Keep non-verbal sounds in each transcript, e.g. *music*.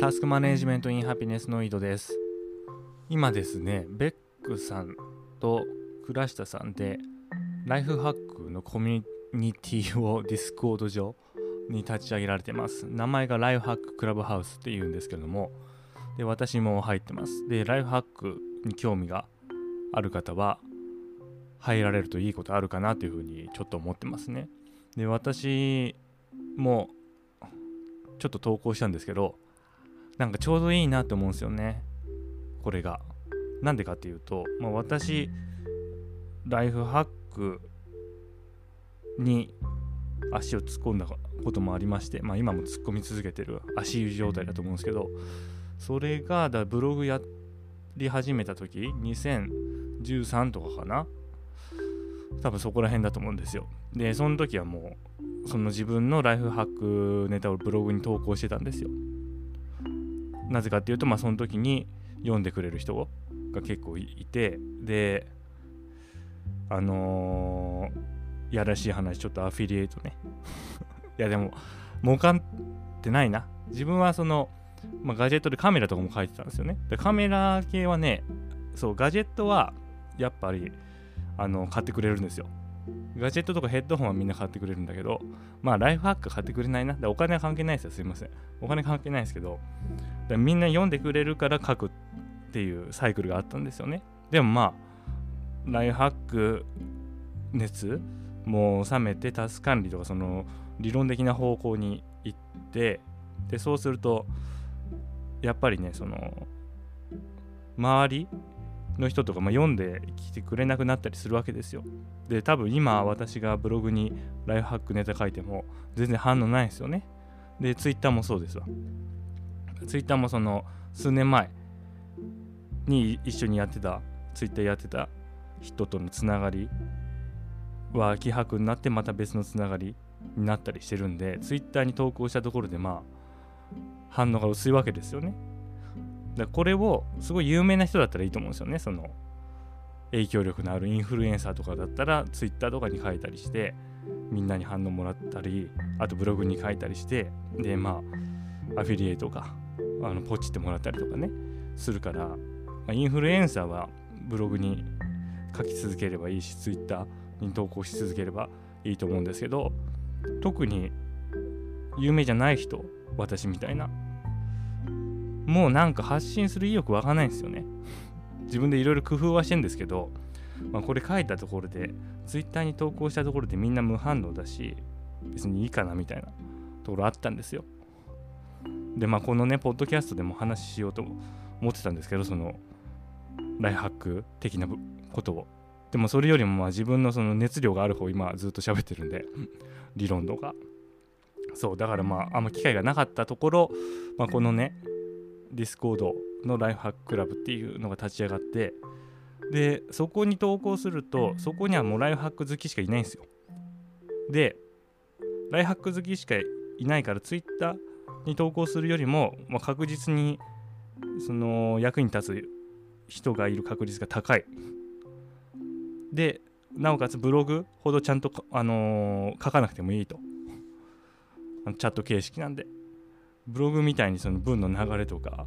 タスクマネジメントインハピネスの井戸です。今ですねベックさんと倉下さんでライフハックのコミュニティをディスコード上に立ち上げられてます。名前がライフハッククラブハウスっていうんですけどもで私も入ってます。でライフハックに興味がある方は入られるといいことあるかなというふうにちょっと思ってますね。で私もちょっと投稿したんですけどなんかちょうどいいなと思うんですよね。これが。なんでかっていうと、まあ、私ライフハックに足を突っ込んだこともありまして、まあ、今も突っ込み続けてる足湯状態だと思うんですけどそれがだブログやり始めた時2013とかかな。多分そこら辺だと思うんですよ。でその時はもうその自分のライフハックネタをブログに投稿してたんですよ。なぜかっていうと、まあ、その時に読んでくれる人が結構いてであのー、やらしい話ちょっとアフィリエイトね *laughs* いやでも儲かってないな自分はその、まあ、ガジェットでカメラとかも書いてたんですよねでカメラ系はねそうガジェットはやっぱりあの買ってくれるんですよガジェットとかヘッドホンはみんな買ってくれるんだけど、まあライフハック買ってくれないな。お金は関係ないですよ。すいません。お金関係ないですけど、みんな読んでくれるから書くっていうサイクルがあったんですよね。でもまあ、ライフハック熱もう冷めてタス管理とかその理論的な方向に行ってでそうするとやっぱりねその周りの人とか、まあ、読んできてくれなくなったりするわけですよ。で多分今私がブログにライフハックネタ書いても全然反応ないですよね。でツイッターもそうですわ。ツイッターもその数年前に一緒にやってたツイッターやってた人とのつながりは希薄になってまた別のつながりになったりしてるんでツイッターに投稿したところでまあ反応が薄いわけですよね。だこれをすごい有名な人だったらいいと思うんですよねその影響力のあるインフルエンサーとかだったら Twitter とかに書いたりしてみんなに反応もらったりあとブログに書いたりしてでまあアフィリエイトかあのポチってもらったりとかねするから、まあ、インフルエンサーはブログに書き続ければいいし Twitter に投稿し続ければいいと思うんですけど特に有名じゃない人私みたいなもうなんか発信する意欲わかんないんですよね。自分でいろいろ工夫はしてんですけど、まあ、これ書いたところで、Twitter に投稿したところでみんな無反応だし、別にいいかなみたいなところあったんですよ。で、まあこのね、ポッドキャストでも話しようと思ってたんですけど、その、ライフハック的なことを。でもそれよりもまあ自分のその熱量がある方今ずっと喋ってるんで、*laughs* 理論とか。そう、だからまああんま機会がなかったところ、まあ、このね、ディスコードのライフハッククラブっていうのが立ち上がってでそこに投稿するとそこにはもうライフハック好きしかいないんですよでライフハック好きしかいないからツイッターに投稿するよりも、まあ、確実にその役に立つ人がいる確率が高い。でなおかつブログほどちゃんと、あのー、書かなくてもいいと。チャット形式なんで。ブログみたいにその文の流れとか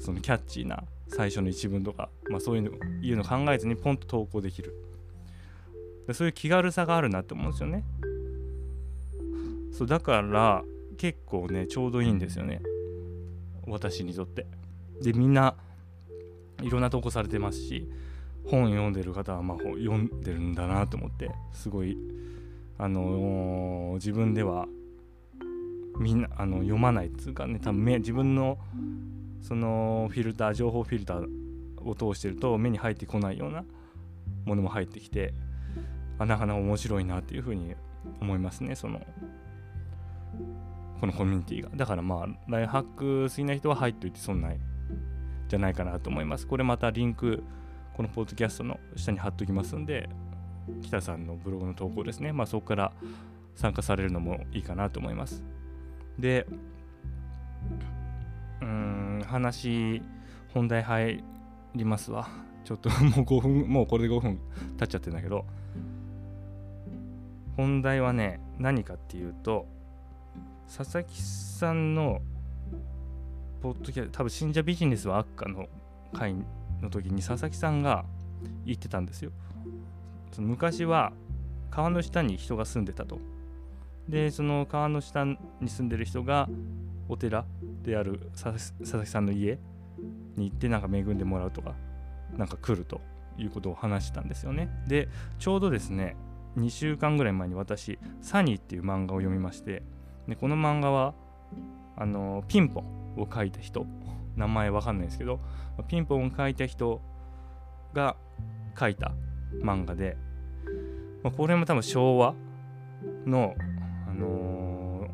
そのキャッチーな最初の一文とか、まあ、そういうのいうの考えずにポンと投稿できる。そういう気軽さがあるなって思うんですよね。そうだから結構ねちょうどいいんですよね。私にとって。でみんないろんな投稿されてますし本読んでる方はまあ読んでるんだなと思ってすごいあのー、自分ではみんなあの読まないっつうかね多分目自分のそのフィルター情報フィルターを通してると目に入ってこないようなものも入ってきてあなかなか面白いなっていうふうに思いますねその。このコミュニティが。だからまあライハック好きな人は入っといて損ないじゃないかなと思います。これまたリンクこのポッドキャストの下に貼っときますんで北さんのブログの投稿ですね。まあそこから参加されるのもいいかなと思います。でうん話本題入りますわ。ちょっと *laughs* もう5分もうこれで5分経っちゃってるんだけど。本題はね何かっていうと佐々木さんのポッドキャスト多分信者ビジネスは悪化の会の時に佐々木さんが言ってたんですよ。昔は川の下に人が住んでたと。でその川の下に住んでる人がお寺である佐々木さんの家に行ってなんか恵んでもらうとかなんか来るということを話したんですよね。でちょうどですね2週間ぐらい前に私「サニー」っていう漫画を読みましてでこの漫画はあのピンポンを書いた人名前わかんないですけどピンポンを書いた人が書いた漫画で、まあ、これも多分昭和のあの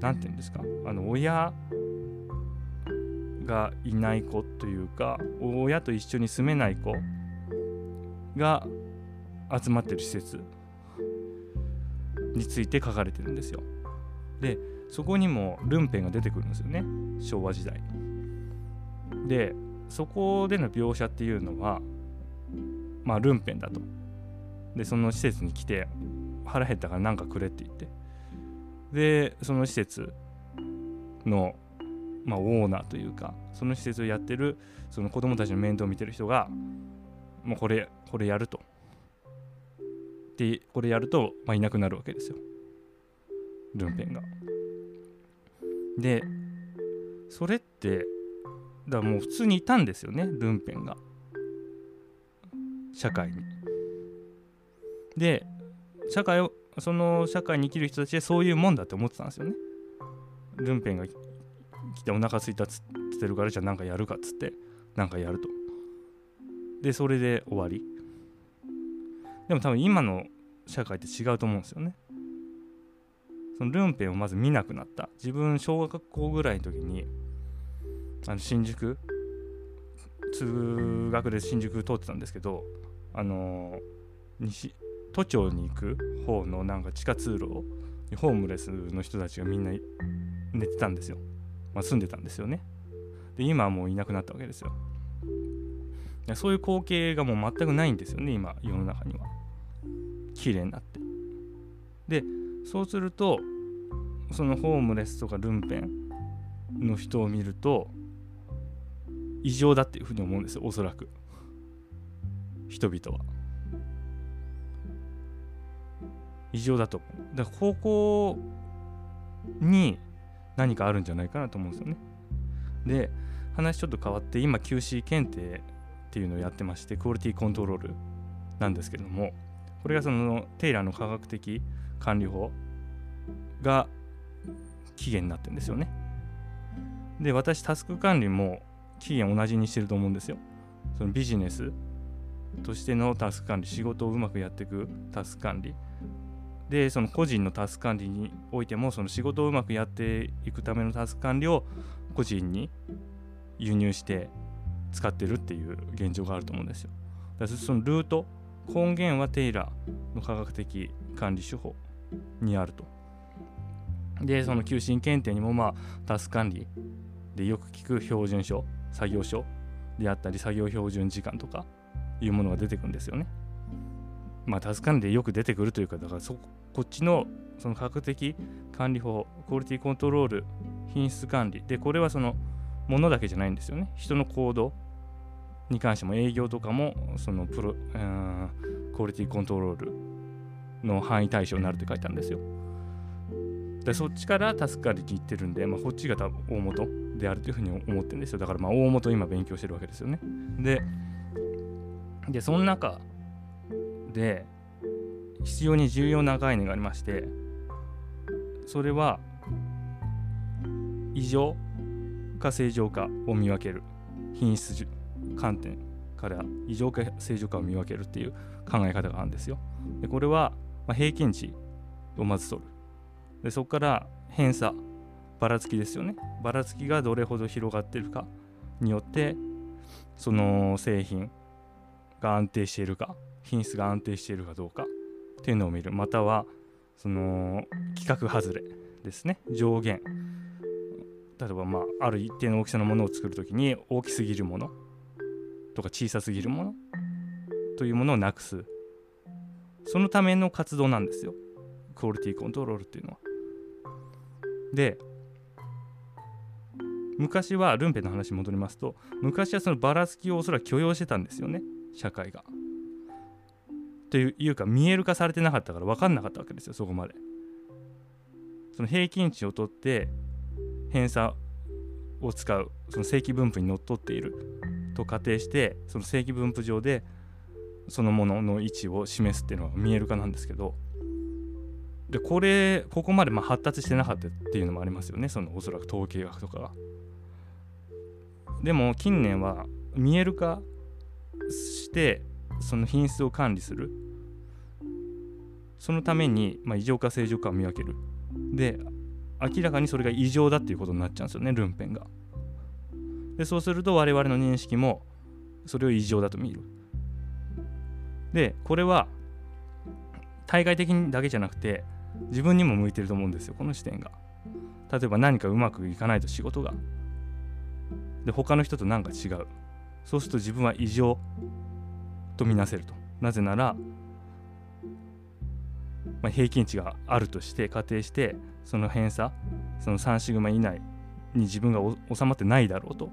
何、ー、て言うんですかあの親がいない子というか親と一緒に住めない子が集まってる施設について書かれてるんですよ。でそこにもルンペンが出てくるんですよね昭和時代。でそこでの描写っていうのはまあルンペンだと。でその施設に来て腹減ったから何かくれって言ってでその施設の、まあ、オーナーというかその施設をやってるその子供たちの面倒を見てる人がもうこれこれやるとでこれやると、まあ、いなくなるわけですよルンペンが。でそれってだからもう普通にいたんですよねルンペンが社会に。で社会をその社会に生きる人たちでそういうもんだって思ってたんですよね。ルンペンが来てお腹すいたっつってるからじゃあ何かやるかっつって何かやると。でそれで終わり。でも多分今の社会って違うと思うんですよね。そのルンペンをまず見なくなった。自分小学校ぐらいの時にあの新宿通学で新宿通ってたんですけどあの西都庁に行く方のなんか地下通路にホームレスの人たちがみんな寝てたんですよ、まあ、住んでたんですよね。で今はもういなくなったわけですよ。そういう光景がもう全くないんですよね今世の中には。綺麗になって。でそうするとそのホームレスとかルンペンの人を見ると異常だっていうふうに思うんですよおそらく。人々は。異常だと思う。だから高校に何かあるんじゃないかなと思うんですよね。で話ちょっと変わって今 QC 検定っていうのをやってましてクオリティコントロールなんですけどもこれがそのテイラーの科学的管理法が期限になってるんですよね。で、私、タスク管理も期限同じにしてると思うんですよ。そのビジネスとしてのタスク管理、仕事をうまくやっていくタスク管理。で、その個人のタスク管理においても、その仕事をうまくやっていくためのタスク管理を個人に輸入して使ってるっていう現状があると思うんですよ。だからそのルート、根源はテイラーの科学的管理手法にあると。で、その求心検定にもまあタス管理でよく聞く標準書、作業書であったり作業標準時間とかいうものが出てくるんですよね。まあタス管理でよく出てくるというか、だからそこっちのその科学的管理法、クオリティコントロール、品質管理。で、これはそのものだけじゃないんですよね。人の行動に関しても営業とかもそのプロ、うん、クオリティコントロールの範囲対象になるって書いてあるんですよ。でそっちから助かりに行ってるんで、まあ、こっちが多分大元であるというふうに思ってるんですよ。だからまあ大元今勉強してるわけですよね。で、でその中で必要に重要な概念がありまして、それは異常か正常かを見分ける品質観点から異常か正常かを見分けるっていう考え方があるんですよ。でこれは、ま平均値をまず取る。でそこから偏差ばらつきですよね。ばらつきがどれほど広がってるかによってその製品が安定しているか品質が安定しているかどうかっていうのを見るまたはその規格外れですね上限例えばまあある一定の大きさのものを作る時に大きすぎるものとか小さすぎるものというものをなくすそのための活動なんですよクオリティコントロールっていうのはで昔はルンペの話に戻りますと昔はそのばらつきをおそらく許容してたんですよね社会が。というか見える化されてなかったから分かんなかったわけですよそこまで。その平均値を取って偏差を使うその正規分布にのっとっていると仮定してその正規分布上でそのものの位置を示すっていうのは見える化なんですけどでこれここまでま発達してなかったっていうのもありますよね。そのおそらく統計学とかが。でも近年は見える化してその品質を管理する。そのために、ま、異常か正常かを見分ける。で明らかにそれが異常だっていうことになっちゃうんですよねルンペンが。でそうすると我々の認識もそれを異常だと見る。でこれは対外的にだけじゃなくて自分にも向いてると思うんですよこの視点が。例えば何かうまくいかないと仕事が。で他の人と何か違う。そうすると自分は異常とみなせると。なぜなら、まあ、平均値があるとして仮定してその偏差その3シグマ以内に自分が収まってないだろうと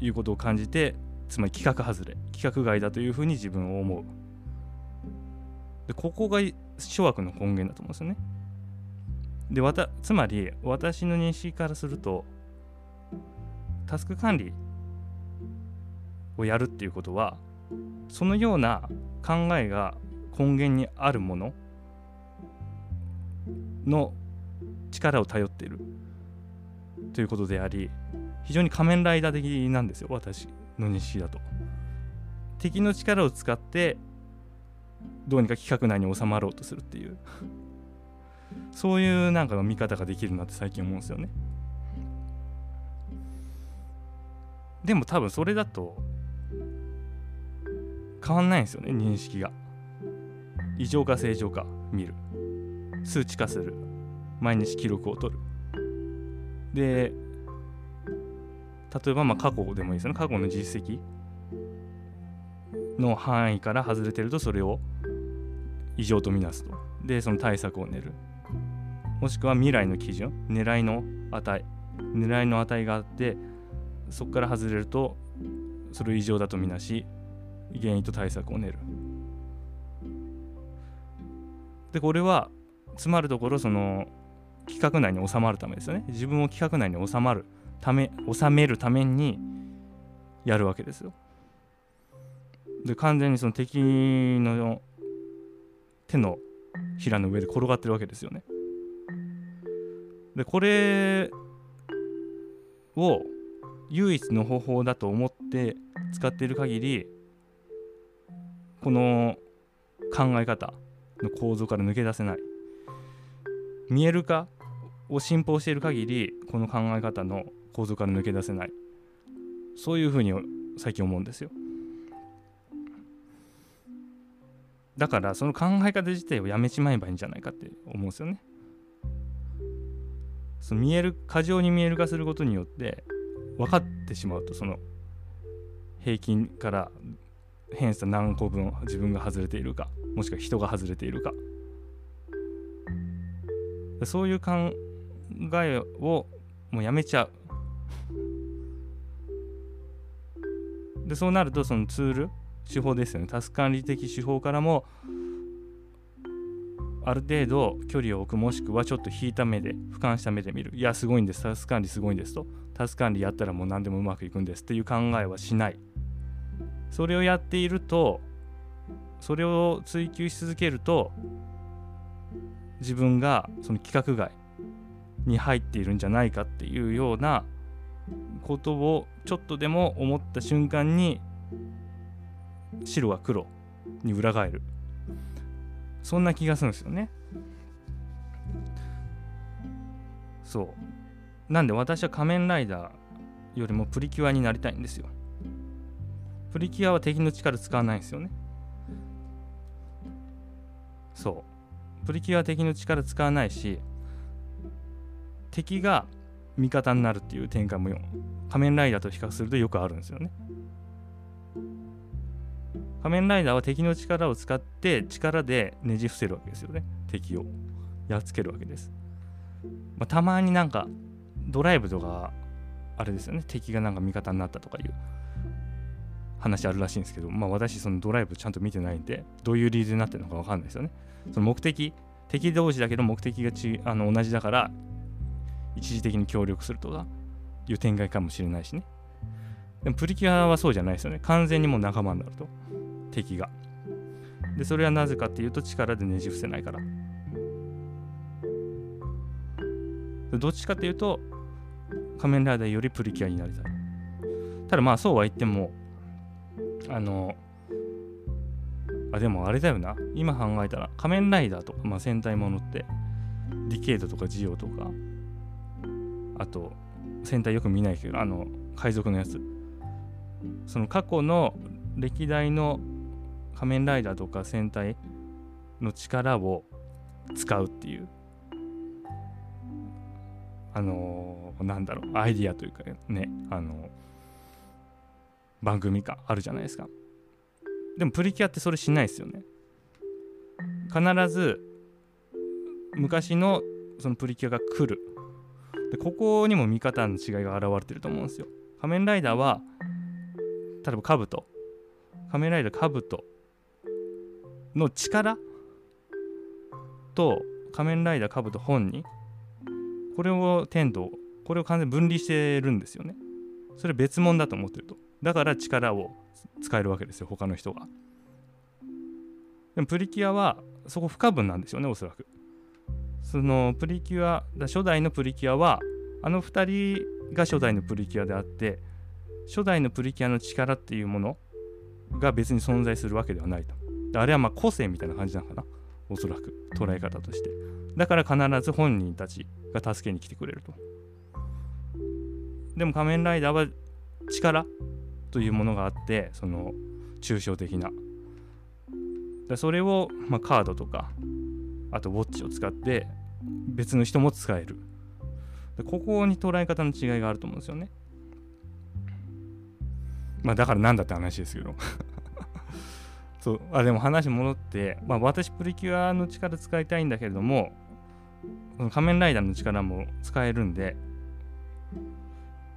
いうことを感じてつまり規格外れ規格外だというふうに自分を思う。でここが諸悪の根源だと思うんですよね。でわたつまり私の認識からするとタスク管理をやるっていうことはそのような考えが根源にあるものの力を頼っているということであり非常に仮面ライダー的なんですよ私。の認識だと。敵の力を使ってどうにか企画内に収まろうとするっていう。*laughs* そういうなんかの見方ができるなって最近思うんですよね。でも多分それだと変わんないんですよね認識が。異常か正常か見る。数値化する。毎日記録を取る。で例えばまあ過去でもいいですよね。過去の実績の範囲から外れてるとそれを異常とみなすと。でその対策を練る。もしくは未来の基準。狙いの値。狙いの値があってそこから外れるとそれを異常だとみなし原因と対策を練る。でこれはつまるところその規格内に収まるためですよね。自分を規格内に収まる。ため収めるためにやるわけですよ。で完全にその敵の手のひらの上で転がってるわけですよね。でこれを唯一の方法だと思って使っている限りこの考え方の構造から抜け出せない。見える化を信奉している限りこの考え方の構造から抜け出せないそういうふうに最近思うんですよだからその考え方自体をやめちまえばいいんじゃないかって思うんですよねその見える過剰に見える化することによって分かってしまうとその平均から偏差何個分自分が外れているかもしくは人が外れているかそういう考えをもうやめちゃうでそうなるとそのツール手法ですよね。タスク管理的手法からもある程度距離を置くもしくはちょっと引いた目で俯瞰した目で見る。いやすごいんです。タスク管理すごいんですと。タスク管理やったらもう何でもうまくいくんです。っていう考えはしない。それをやっているとそれを追求し続けると自分がその規格外に入っているんじゃないかっていうようなことをちょっとでも思った瞬間に白は黒に裏返る。そんな気がするんですよね。そう。なんで私は仮面ライダーよりもプリキュアになりたいんですよ。プリキュアは敵の力使わないんですよね。そう。プリキュアは敵の力使わないし敵が味方になるっていう展開も仮面ライダーと比較するとよくあるんですよね。仮面ライダーは敵の力を使って力でねじ伏せるわけですよね。敵をやっつけるわけです、まあ、たまになんかドライブとかあれですよね。敵がなんか味方になったとかいう話あるらしいんですけどまあ私そのドライブちゃんと見てないんでどういう理由になってるのか分かんないですよね。その目的敵同士だけど目的がちあの同じだから一時的に協力するとかいう展開かもしれないしね。でもプリキュアはそうじゃないですよね。完全にもう仲間になると。敵が。でそれはなぜかっていうと力でねじ伏せないから。どっちかっていうと仮面ライダーよりプリキュアになりたい。ただまあそうは言ってもあのあでもあれだよな。今考えたら仮面ライダーとか、まあ、戦隊ものってディケードとかジオとかあと戦隊よく見ないけどあの海賊のやつ。その過去の歴代の仮面ライダーとか戦隊の力を使うっていうあのー、なんだろうアイディアというかねあの番組かあるじゃないですか。でもプリキュアってそれしないですよね。必ず昔のそのプリキュアが来る。でここにも見方の違いが現れてると思うんですよ。仮面ライダーは例えばカブト。仮面ライダーカブトの力と仮面ライダーカブト本人。これを天道これを完全に分離してるんですよね。それ別物だと思ってると。だから力を使えるわけですよ他の人が。でもプリキュアはそこ不可分なんですよねおそらく。そのプリキュア初代のプリキュアはあの2人が初代のプリキュアであって初代のプリキュアの力っていうものが別に存在するわけではないと。あれはまあ個性みたいな感じなのかな。おそらく。捉え方として。だから必ず本人たちが助けに来てくれると。でも仮面ライダーは力というものがあってその抽象的な。でそれを、まあ、カードとかあとウォッチを使って別の人も使える。でここに捉え方の違いがあると思うんですよね。まあだからなんだって話ですけど。*laughs* そう。あでも話戻って、まあ、私プリキュアの力使いたいんだけれども仮面ライダーの力も使えるんで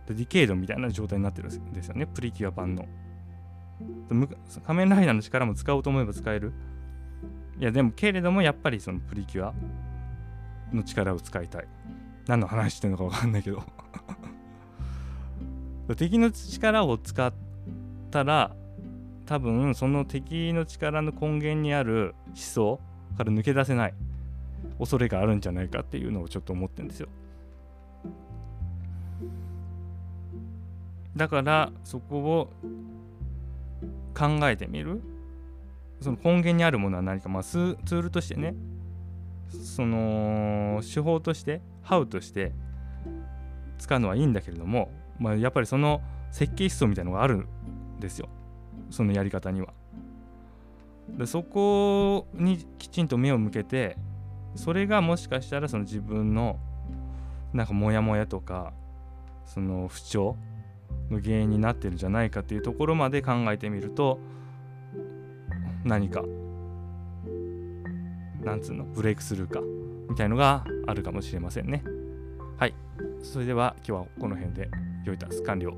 ディケイドみたいな状態になってるんですよね。プリキュア版の仮面ライダーの力も使おうと思えば使える。いやでもけれどもやっぱりそのプリキュアの力を使いたい。何の話してるのか分かんないけど。*laughs* 敵の力を使ったら多分その敵の力の根源にある思想から抜け出せない。恐れがあるんじゃないかっていうのをちょっと思ってるんですよ。だからそこを考えてみる。その根源にあるものは何か、まあ、ツールとしてねその手法としてハウとして使うのはいいんだけれども、まあ、やっぱりその設計思想みたいなのがあるんですよそのやり方には。でそこにきちんと目を向けてそれがもしかしたらその自分のなんかモヤモヤとかその不調の原因になってるんじゃないかっていうところまで考えてみると何か。なんつうの？ブレイクスルーか。みたいのがあるかもしれませんね。はい。それでは今日はこの辺で良いタス完了。